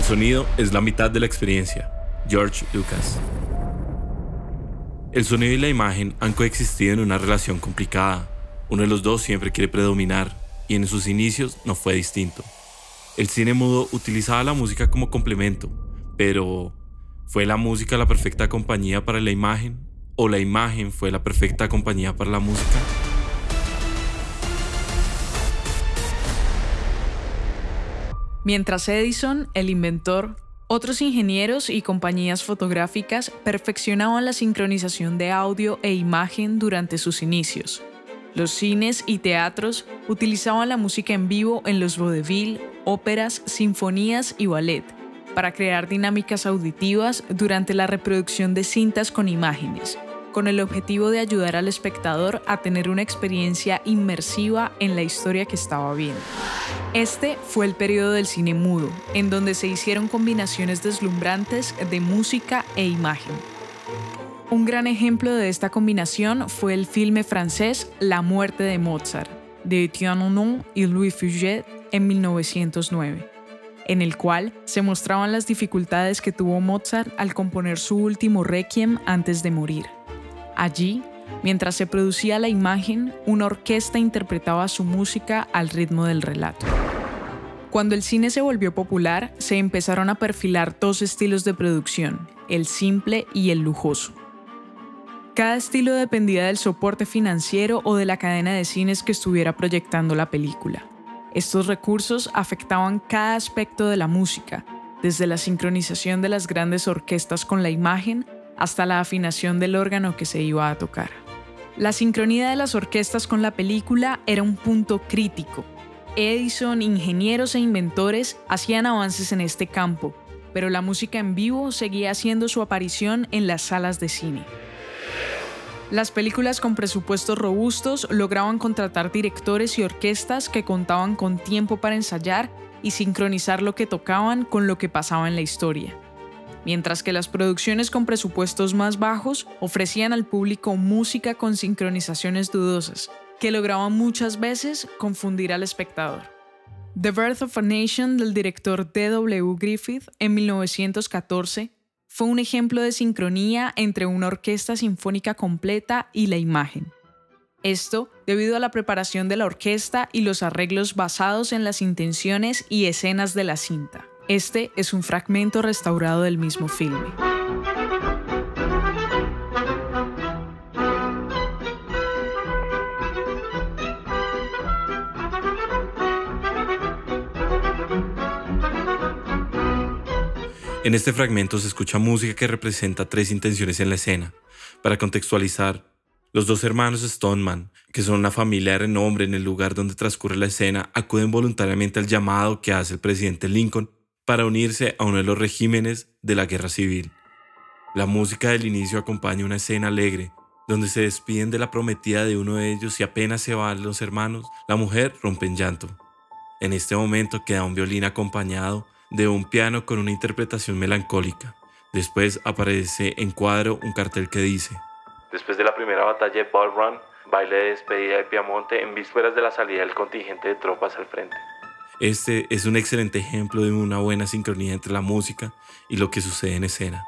El sonido es la mitad de la experiencia. George Lucas. El sonido y la imagen han coexistido en una relación complicada. Uno de los dos siempre quiere predominar y en sus inicios no fue distinto. El cine mudo utilizaba la música como complemento, pero ¿fue la música la perfecta compañía para la imagen o la imagen fue la perfecta compañía para la música? Mientras Edison, el inventor, otros ingenieros y compañías fotográficas perfeccionaban la sincronización de audio e imagen durante sus inicios. Los cines y teatros utilizaban la música en vivo en los vaudeville, óperas, sinfonías y ballet para crear dinámicas auditivas durante la reproducción de cintas con imágenes, con el objetivo de ayudar al espectador a tener una experiencia inmersiva en la historia que estaba viendo. Este fue el periodo del cine mudo, en donde se hicieron combinaciones deslumbrantes de música e imagen. Un gran ejemplo de esta combinación fue el filme francés La muerte de Mozart, de Etienne Onon y Louis Fuget en 1909, en el cual se mostraban las dificultades que tuvo Mozart al componer su último requiem antes de morir. Allí, mientras se producía la imagen, una orquesta interpretaba su música al ritmo del relato. Cuando el cine se volvió popular, se empezaron a perfilar dos estilos de producción, el simple y el lujoso. Cada estilo dependía del soporte financiero o de la cadena de cines que estuviera proyectando la película. Estos recursos afectaban cada aspecto de la música, desde la sincronización de las grandes orquestas con la imagen hasta la afinación del órgano que se iba a tocar. La sincronía de las orquestas con la película era un punto crítico. Edison, ingenieros e inventores hacían avances en este campo, pero la música en vivo seguía haciendo su aparición en las salas de cine. Las películas con presupuestos robustos lograban contratar directores y orquestas que contaban con tiempo para ensayar y sincronizar lo que tocaban con lo que pasaba en la historia mientras que las producciones con presupuestos más bajos ofrecían al público música con sincronizaciones dudosas, que lograban muchas veces confundir al espectador. The Birth of a Nation del director D.W. Griffith en 1914 fue un ejemplo de sincronía entre una orquesta sinfónica completa y la imagen. Esto debido a la preparación de la orquesta y los arreglos basados en las intenciones y escenas de la cinta. Este es un fragmento restaurado del mismo filme. En este fragmento se escucha música que representa tres intenciones en la escena. Para contextualizar, los dos hermanos Stoneman, que son una familia de renombre en el lugar donde transcurre la escena, acuden voluntariamente al llamado que hace el presidente Lincoln para unirse a uno de los regímenes de la guerra civil. La música del inicio acompaña una escena alegre, donde se despiden de la prometida de uno de ellos y apenas se van los hermanos, la mujer rompe en llanto. En este momento queda un violín acompañado de un piano con una interpretación melancólica. Después aparece en cuadro un cartel que dice, Después de la primera batalla de Bull Run, baile de despedida de Piamonte en vísperas de la salida del contingente de tropas al frente. Este es un excelente ejemplo de una buena sincronía entre la música y lo que sucede en escena.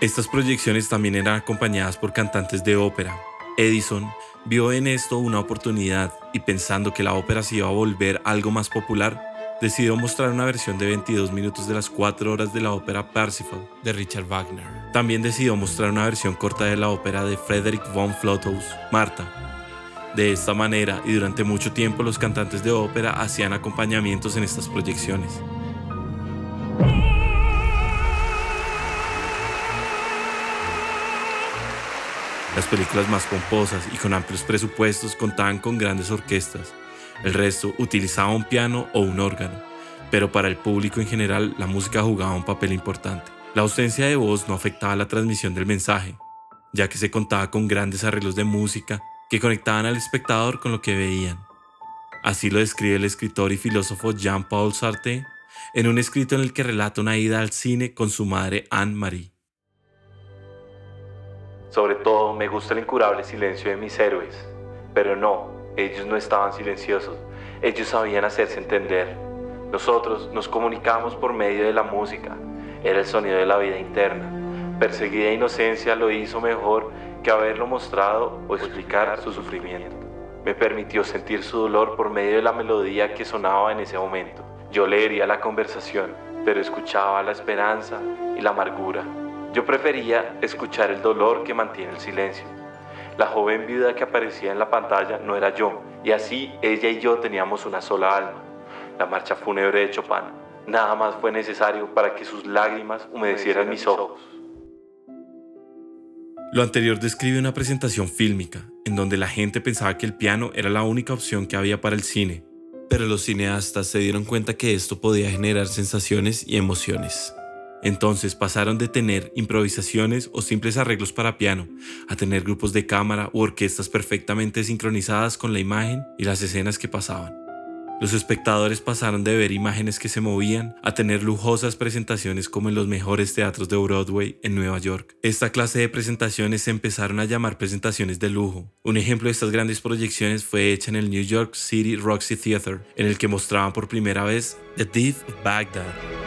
Estas proyecciones también eran acompañadas por cantantes de ópera. Edison vio en esto una oportunidad y pensando que la ópera se iba a volver algo más popular, decidió mostrar una versión de 22 minutos de las 4 horas de la ópera Parsifal de Richard Wagner. También decidió mostrar una versión corta de la ópera de Frederick von Flotows, Marta, de esta manera y durante mucho tiempo los cantantes de ópera hacían acompañamientos en estas proyecciones. Las películas más pomposas y con amplios presupuestos contaban con grandes orquestas. El resto utilizaba un piano o un órgano, pero para el público en general la música jugaba un papel importante. La ausencia de voz no afectaba la transmisión del mensaje, ya que se contaba con grandes arreglos de música que conectaban al espectador con lo que veían. Así lo describe el escritor y filósofo Jean-Paul Sartre en un escrito en el que relata una ida al cine con su madre Anne-Marie. Sobre todo me gusta el incurable silencio de mis héroes, pero no, ellos no estaban silenciosos, ellos sabían hacerse entender. Nosotros nos comunicamos por medio de la música, era el sonido de la vida interna. Perseguida inocencia lo hizo mejor que haberlo mostrado o explicar su sufrimiento. Me permitió sentir su dolor por medio de la melodía que sonaba en ese momento. Yo leería la conversación, pero escuchaba la esperanza y la amargura. Yo prefería escuchar el dolor que mantiene el silencio. La joven viuda que aparecía en la pantalla no era yo, y así ella y yo teníamos una sola alma. La marcha fúnebre de Chopin. Nada más fue necesario para que sus lágrimas humedecieran mis ojos. Lo anterior describe una presentación fílmica, en donde la gente pensaba que el piano era la única opción que había para el cine, pero los cineastas se dieron cuenta que esto podía generar sensaciones y emociones. Entonces pasaron de tener improvisaciones o simples arreglos para piano a tener grupos de cámara u orquestas perfectamente sincronizadas con la imagen y las escenas que pasaban. Los espectadores pasaron de ver imágenes que se movían a tener lujosas presentaciones como en los mejores teatros de Broadway en Nueva York. Esta clase de presentaciones se empezaron a llamar presentaciones de lujo. Un ejemplo de estas grandes proyecciones fue hecha en el New York City Roxy Theater, en el que mostraban por primera vez The Death of Baghdad.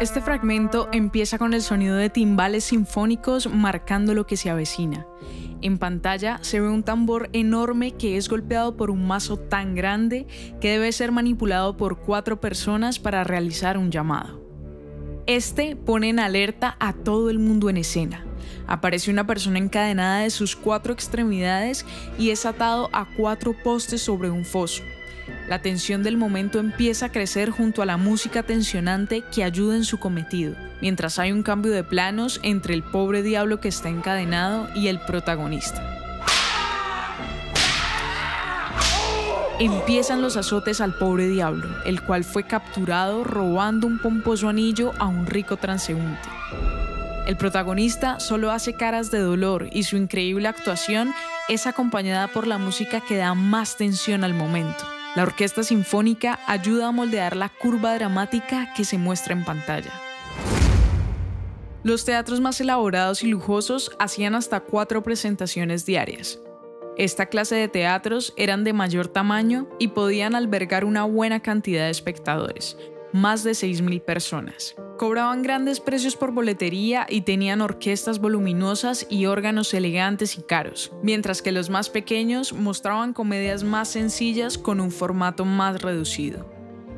Este fragmento empieza con el sonido de timbales sinfónicos marcando lo que se avecina. En pantalla se ve un tambor enorme que es golpeado por un mazo tan grande que debe ser manipulado por cuatro personas para realizar un llamado. Este pone en alerta a todo el mundo en escena. Aparece una persona encadenada de sus cuatro extremidades y es atado a cuatro postes sobre un foso. La tensión del momento empieza a crecer junto a la música tensionante que ayuda en su cometido, mientras hay un cambio de planos entre el pobre diablo que está encadenado y el protagonista. Empiezan los azotes al pobre diablo, el cual fue capturado robando un pomposo anillo a un rico transeúnte. El protagonista solo hace caras de dolor y su increíble actuación es acompañada por la música que da más tensión al momento. La orquesta sinfónica ayuda a moldear la curva dramática que se muestra en pantalla. Los teatros más elaborados y lujosos hacían hasta cuatro presentaciones diarias. Esta clase de teatros eran de mayor tamaño y podían albergar una buena cantidad de espectadores, más de 6.000 personas. Cobraban grandes precios por boletería y tenían orquestas voluminosas y órganos elegantes y caros, mientras que los más pequeños mostraban comedias más sencillas con un formato más reducido.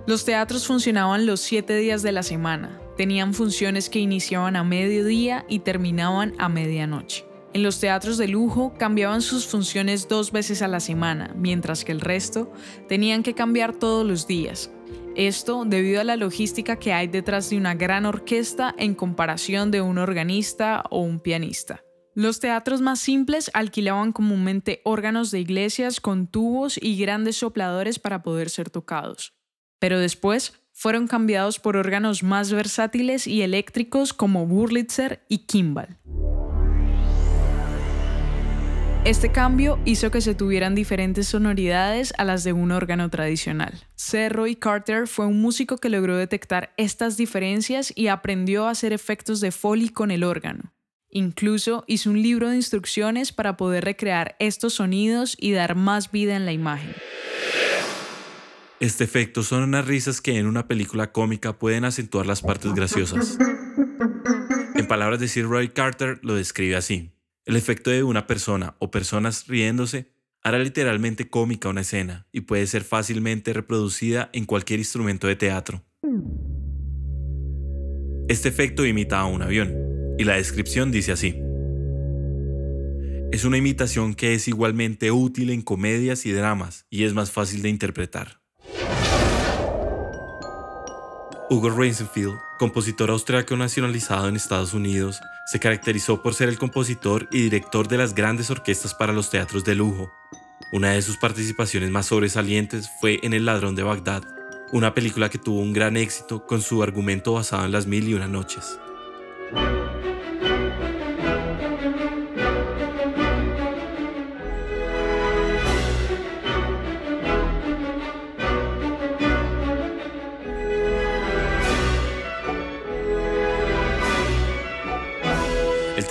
Los teatros funcionaban los siete días de la semana, tenían funciones que iniciaban a mediodía y terminaban a medianoche. En los teatros de lujo cambiaban sus funciones dos veces a la semana, mientras que el resto tenían que cambiar todos los días, esto debido a la logística que hay detrás de una gran orquesta en comparación de un organista o un pianista. Los teatros más simples alquilaban comúnmente órganos de iglesias con tubos y grandes sopladores para poder ser tocados. Pero después fueron cambiados por órganos más versátiles y eléctricos como Wurlitzer y Kimball. Este cambio hizo que se tuvieran diferentes sonoridades a las de un órgano tradicional. C. Roy Carter fue un músico que logró detectar estas diferencias y aprendió a hacer efectos de Foley con el órgano. Incluso hizo un libro de instrucciones para poder recrear estos sonidos y dar más vida en la imagen. Este efecto son unas risas que en una película cómica pueden acentuar las partes graciosas. En palabras de Sir Roy Carter lo describe así. El efecto de una persona o personas riéndose hará literalmente cómica una escena y puede ser fácilmente reproducida en cualquier instrumento de teatro. Este efecto imita a un avión, y la descripción dice así. Es una imitación que es igualmente útil en comedias y dramas y es más fácil de interpretar. Hugo Reisenfield, compositor austriaco nacionalizado en Estados Unidos, se caracterizó por ser el compositor y director de las grandes orquestas para los teatros de lujo. Una de sus participaciones más sobresalientes fue en El ladrón de Bagdad, una película que tuvo un gran éxito con su argumento basado en las mil y una noches.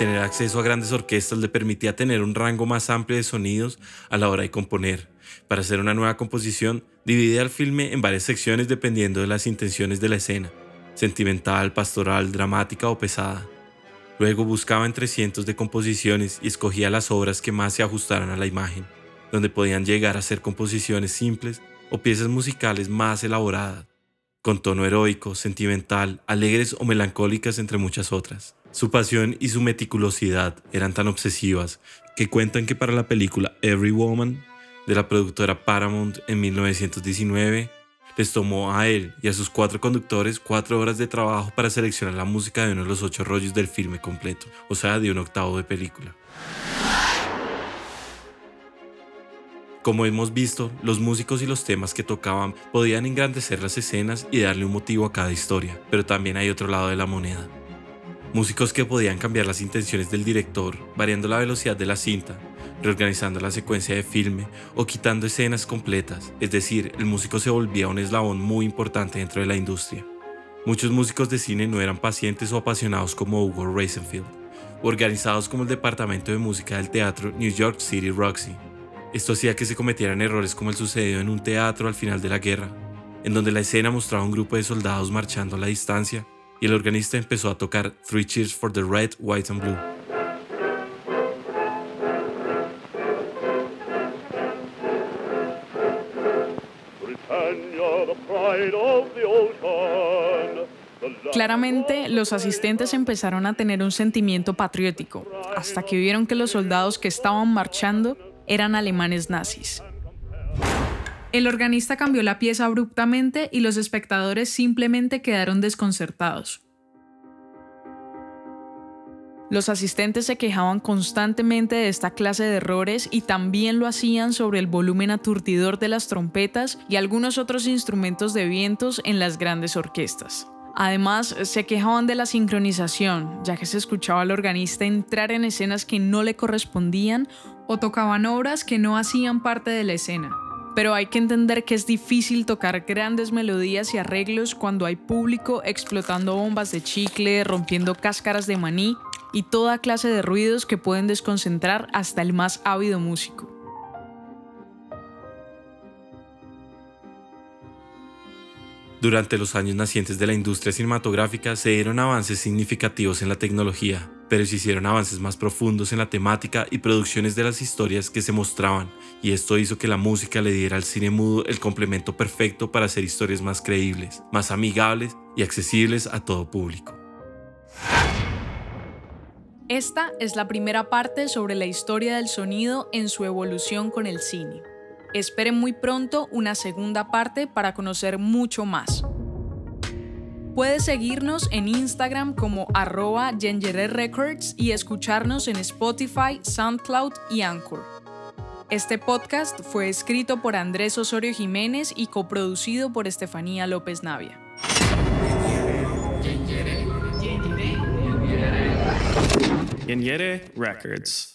Tener acceso a grandes orquestas le permitía tener un rango más amplio de sonidos a la hora de componer. Para hacer una nueva composición, dividía el filme en varias secciones dependiendo de las intenciones de la escena, sentimental, pastoral, dramática o pesada. Luego buscaba entre cientos de composiciones y escogía las obras que más se ajustaran a la imagen, donde podían llegar a ser composiciones simples o piezas musicales más elaboradas, con tono heroico, sentimental, alegres o melancólicas entre muchas otras. Su pasión y su meticulosidad eran tan obsesivas que cuentan que para la película Every Woman de la productora Paramount en 1919 les tomó a él y a sus cuatro conductores cuatro horas de trabajo para seleccionar la música de uno de los ocho rollos del filme completo, o sea, de un octavo de película. Como hemos visto, los músicos y los temas que tocaban podían engrandecer las escenas y darle un motivo a cada historia, pero también hay otro lado de la moneda. Músicos que podían cambiar las intenciones del director, variando la velocidad de la cinta, reorganizando la secuencia de filme o quitando escenas completas, es decir, el músico se volvía un eslabón muy importante dentro de la industria. Muchos músicos de cine no eran pacientes o apasionados como Hugo Rosenfield, organizados como el departamento de música del teatro New York City Roxy. Esto hacía que se cometieran errores como el sucedido en un teatro al final de la guerra, en donde la escena mostraba un grupo de soldados marchando a la distancia y el organista empezó a tocar Three Cheers for the Red, White and Blue. Claramente, los asistentes empezaron a tener un sentimiento patriótico, hasta que vieron que los soldados que estaban marchando eran alemanes nazis. El organista cambió la pieza abruptamente y los espectadores simplemente quedaron desconcertados. Los asistentes se quejaban constantemente de esta clase de errores y también lo hacían sobre el volumen aturdidor de las trompetas y algunos otros instrumentos de vientos en las grandes orquestas. Además, se quejaban de la sincronización, ya que se escuchaba al organista entrar en escenas que no le correspondían o tocaban obras que no hacían parte de la escena. Pero hay que entender que es difícil tocar grandes melodías y arreglos cuando hay público explotando bombas de chicle, rompiendo cáscaras de maní y toda clase de ruidos que pueden desconcentrar hasta el más ávido músico. Durante los años nacientes de la industria cinematográfica se dieron avances significativos en la tecnología, pero se hicieron avances más profundos en la temática y producciones de las historias que se mostraban, y esto hizo que la música le diera al cine mudo el complemento perfecto para hacer historias más creíbles, más amigables y accesibles a todo público. Esta es la primera parte sobre la historia del sonido en su evolución con el cine. Esperen muy pronto una segunda parte para conocer mucho más. Puedes seguirnos en Instagram como arroba Records y escucharnos en Spotify, SoundCloud y Anchor. Este podcast fue escrito por Andrés Osorio Jiménez y coproducido por Estefanía López Navia. Records.